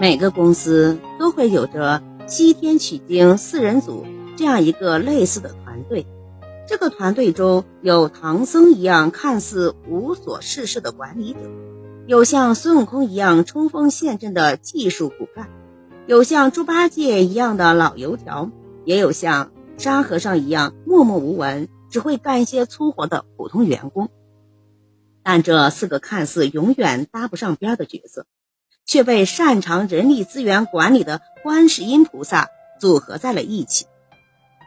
每个公司都会有着西天取经四人组这样一个类似的团队。这个团队中有唐僧一样看似无所事事的管理者，有像孙悟空一样冲锋陷阵的技术骨干，有像猪八戒一样的老油条，也有像沙和尚一样默默无闻、只会干一些粗活的普通员工。但这四个看似永远搭不上边的角色，却被擅长人力资源管理的观世音菩萨组合在了一起。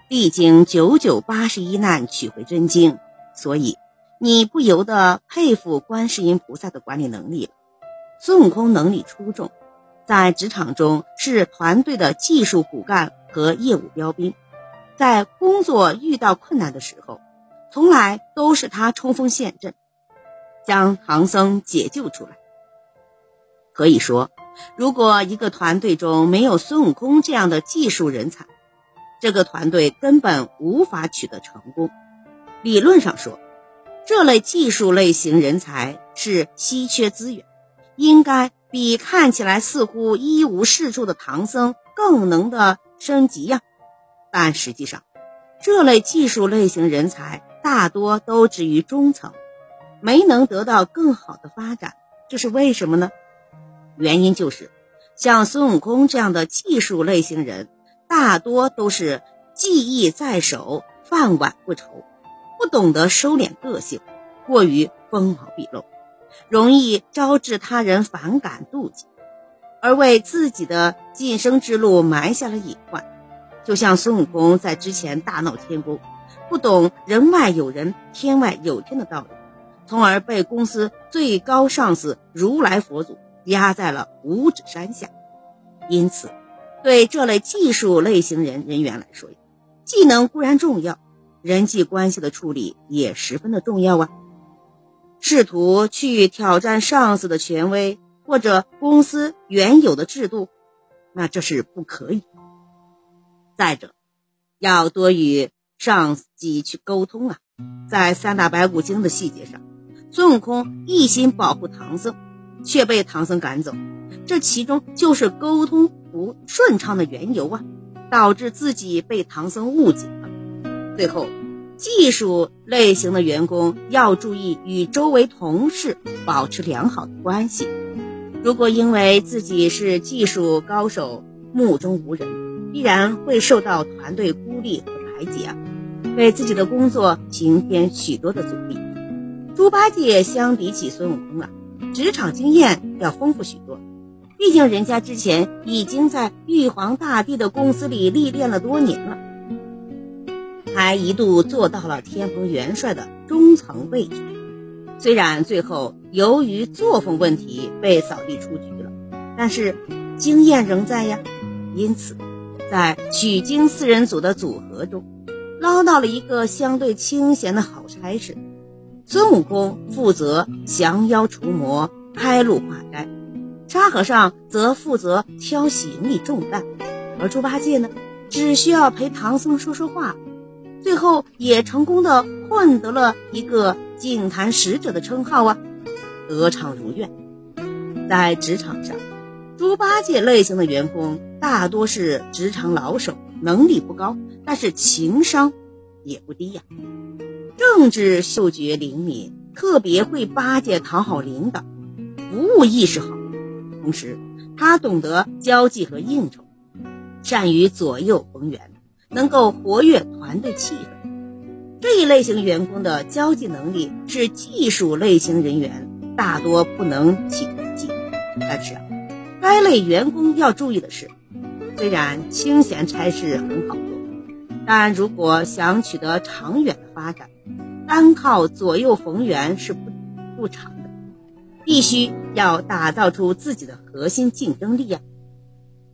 历经九九八十一难取回真经，所以你不由得佩服观世音菩萨的管理能力了。孙悟空能力出众，在职场中是团队的技术骨干和业务标兵，在工作遇到困难的时候，从来都是他冲锋陷阵。将唐僧解救出来。可以说，如果一个团队中没有孙悟空这样的技术人才，这个团队根本无法取得成功。理论上说，这类技术类型人才是稀缺资源，应该比看起来似乎一无是处的唐僧更能的升级呀。但实际上，这类技术类型人才大多都止于中层。没能得到更好的发展，这是为什么呢？原因就是像孙悟空这样的技术类型人，大多都是技艺在手，饭碗不愁，不懂得收敛个性，过于锋芒毕露，容易招致他人反感妒忌，而为自己的晋升之路埋下了隐患。就像孙悟空在之前大闹天宫，不懂人外有人，天外有天的道理。从而被公司最高上司如来佛祖压在了五指山下。因此，对这类技术类型人人员来说，技能固然重要，人际关系的处理也十分的重要啊。试图去挑战上司的权威或者公司原有的制度，那这是不可以。再者，要多与上级去沟通啊，在三打白骨精的细节上。孙悟空一心保护唐僧，却被唐僧赶走，这其中就是沟通不顺畅的缘由啊，导致自己被唐僧误解了。最后，技术类型的员工要注意与周围同事保持良好的关系。如果因为自己是技术高手，目中无人，必然会受到团队孤立和排挤啊，为自己的工作平添许多的阻力。猪八戒相比起孙悟空啊，职场经验要丰富许多。毕竟人家之前已经在玉皇大帝的公司里历练了多年了，还一度做到了天蓬元帅的中层位置。虽然最后由于作风问题被扫地出局了，但是经验仍在呀。因此，在取经四人组的组合中，捞到了一个相对清闲的好差事。孙悟空负责降妖除魔、开路化斋，沙和尚则负责挑行李重担，而猪八戒呢，只需要陪唐僧说说话，最后也成功的混得了一个净坛使者的称号啊，得偿如愿。在职场上，猪八戒类型的员工大多是职场老手，能力不高，但是情商也不低呀。政治嗅觉灵敏，特别会巴结讨好领导，服务意识好。同时，他懂得交际和应酬，善于左右逢源，能够活跃团队气氛。这一类型员工的交际能力是技术类型人员大多不能企及。但是，该类员工要注意的是，虽然清闲差事很好做，但如果想取得长远的发展，单靠左右逢源是不不长的，必须要打造出自己的核心竞争力呀。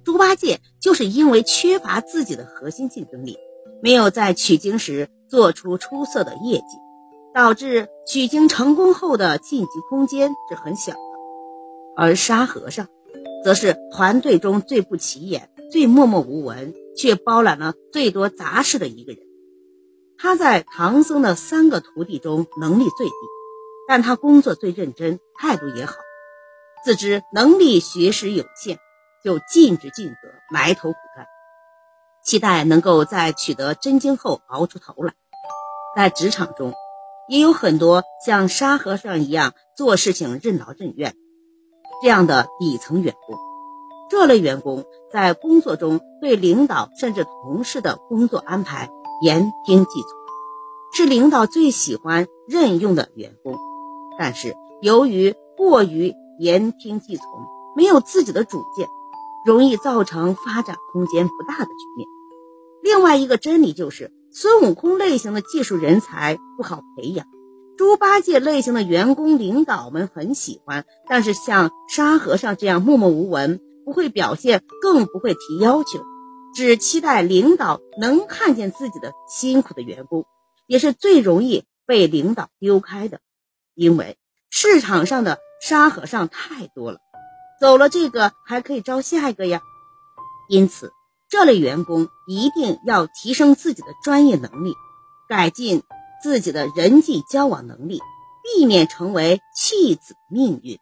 猪八戒就是因为缺乏自己的核心竞争力，没有在取经时做出出色的业绩，导致取经成功后的晋级空间是很小的。而沙和尚，则是团队中最不起眼、最默默无闻，却包揽了最多杂事的一个人。他在唐僧的三个徒弟中能力最低，但他工作最认真，态度也好。自知能力学识有限，就尽职尽责，埋头苦干，期待能够在取得真经后熬出头来。在职场中，也有很多像沙和尚一样做事情任劳任怨这样的底层员工。这类员工在工作中对领导甚至同事的工作安排言听计从，是领导最喜欢任用的员工。但是由于过于言听计从，没有自己的主见，容易造成发展空间不大的局面。另外一个真理就是，孙悟空类型的技术人才不好培养，猪八戒类型的员工领导们很喜欢，但是像沙和尚这样默默无闻。不会表现，更不会提要求，只期待领导能看见自己的辛苦的员工，也是最容易被领导丢开的。因为市场上的沙和尚太多了，走了这个还可以招下一个呀。因此，这类员工一定要提升自己的专业能力，改进自己的人际交往能力，避免成为弃子命运。